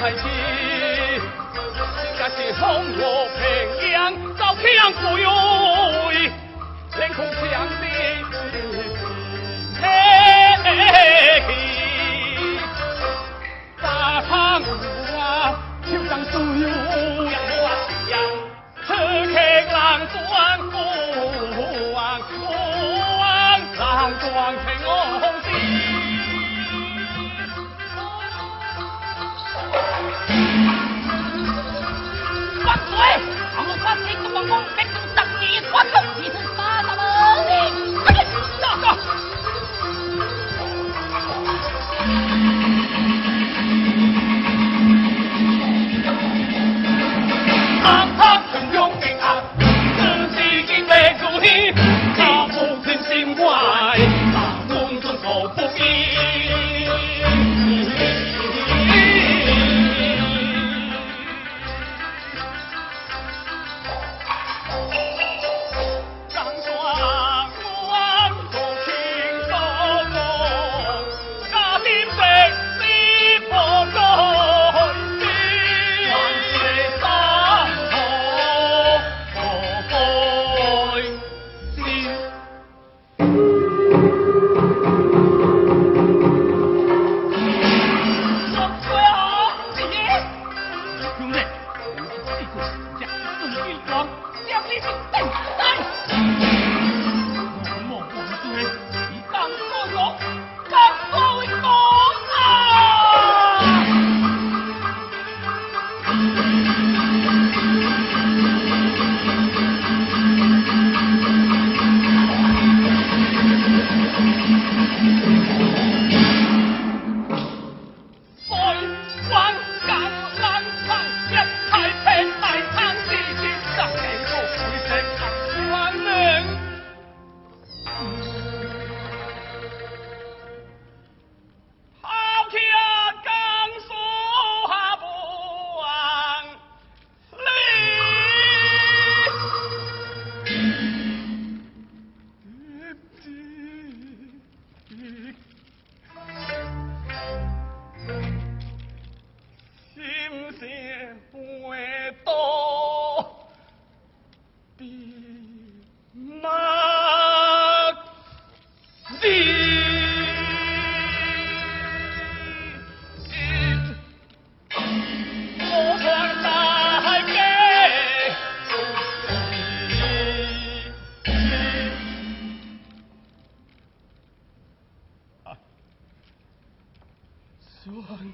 开始兴高采烈从我彭江遭枪毙天空枪毙嘿大长今啊就像苏有呀一样浪断不忘不忘情我们你走走啊！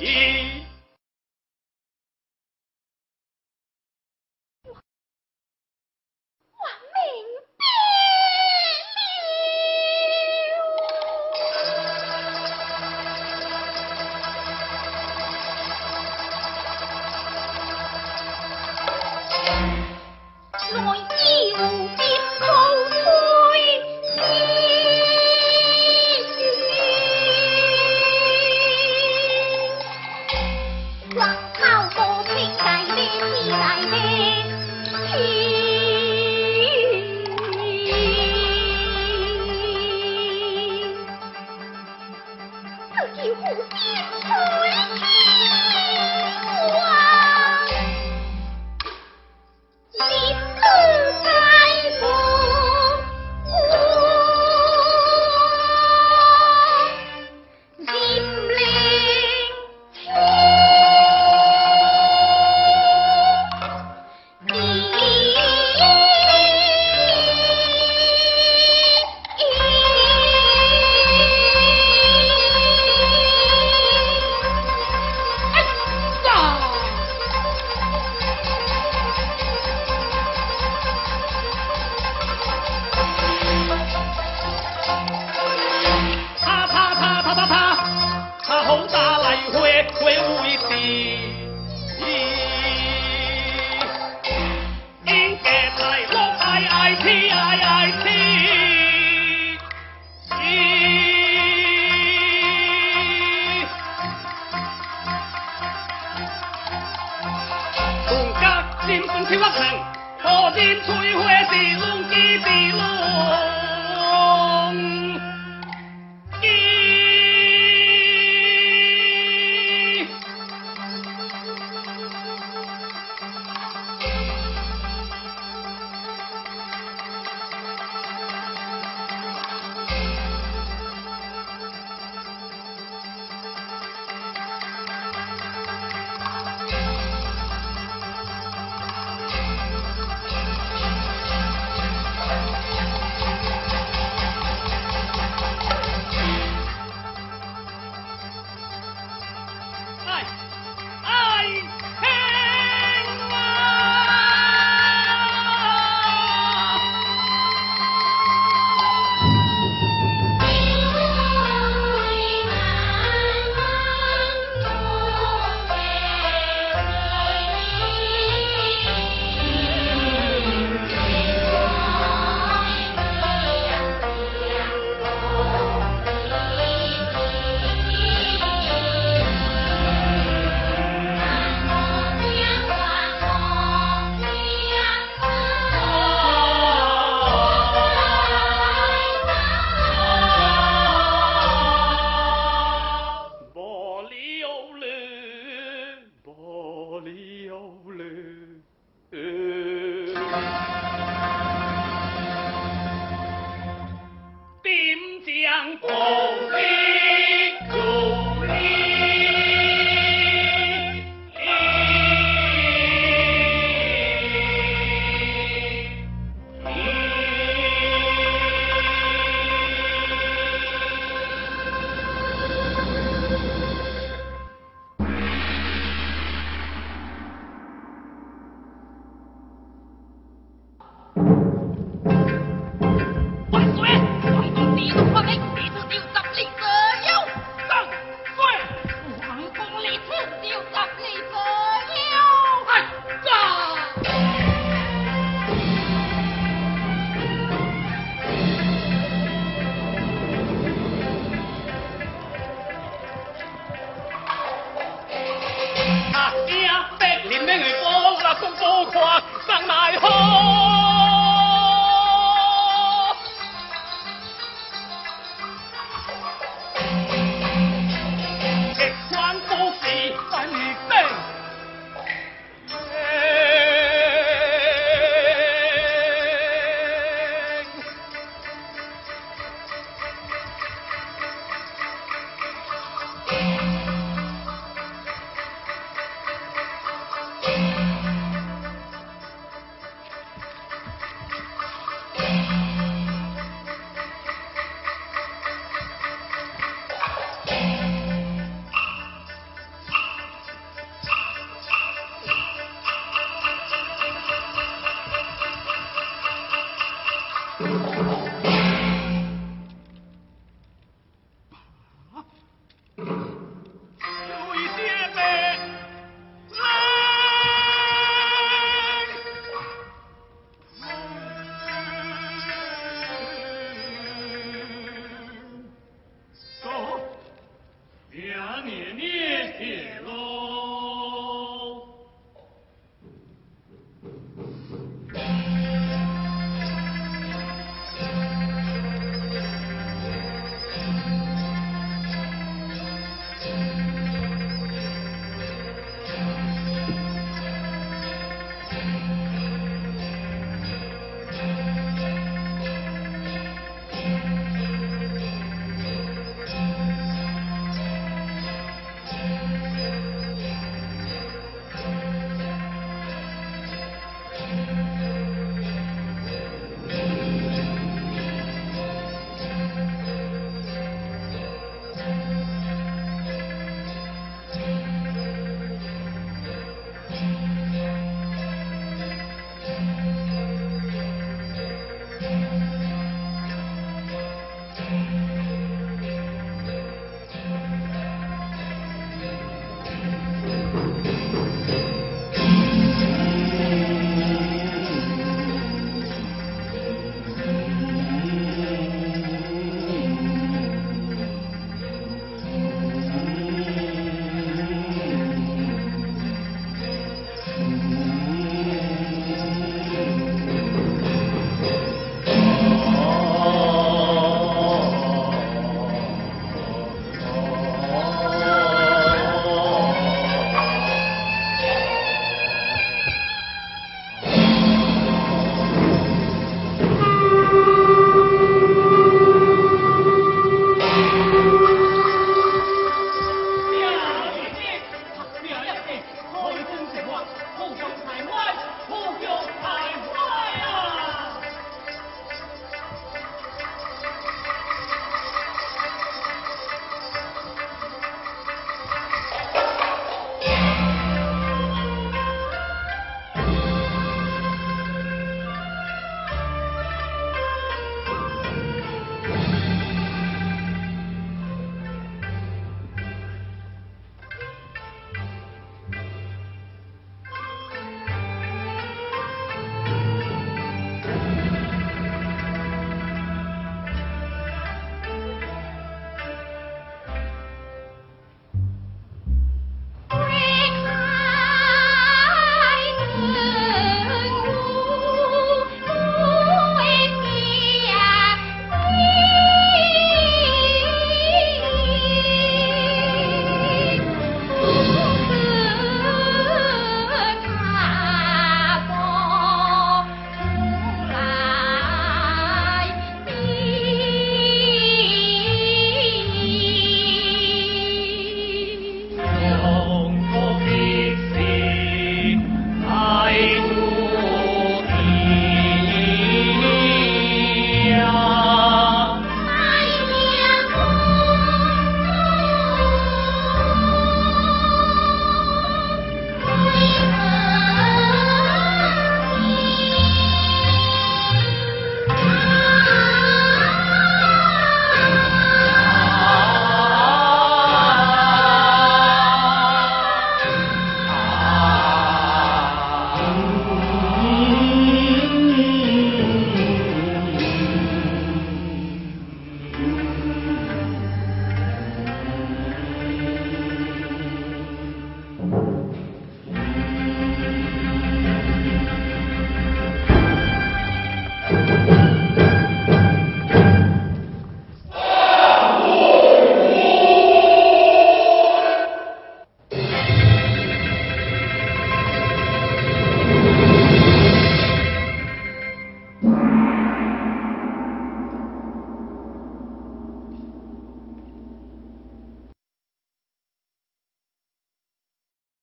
Yeah.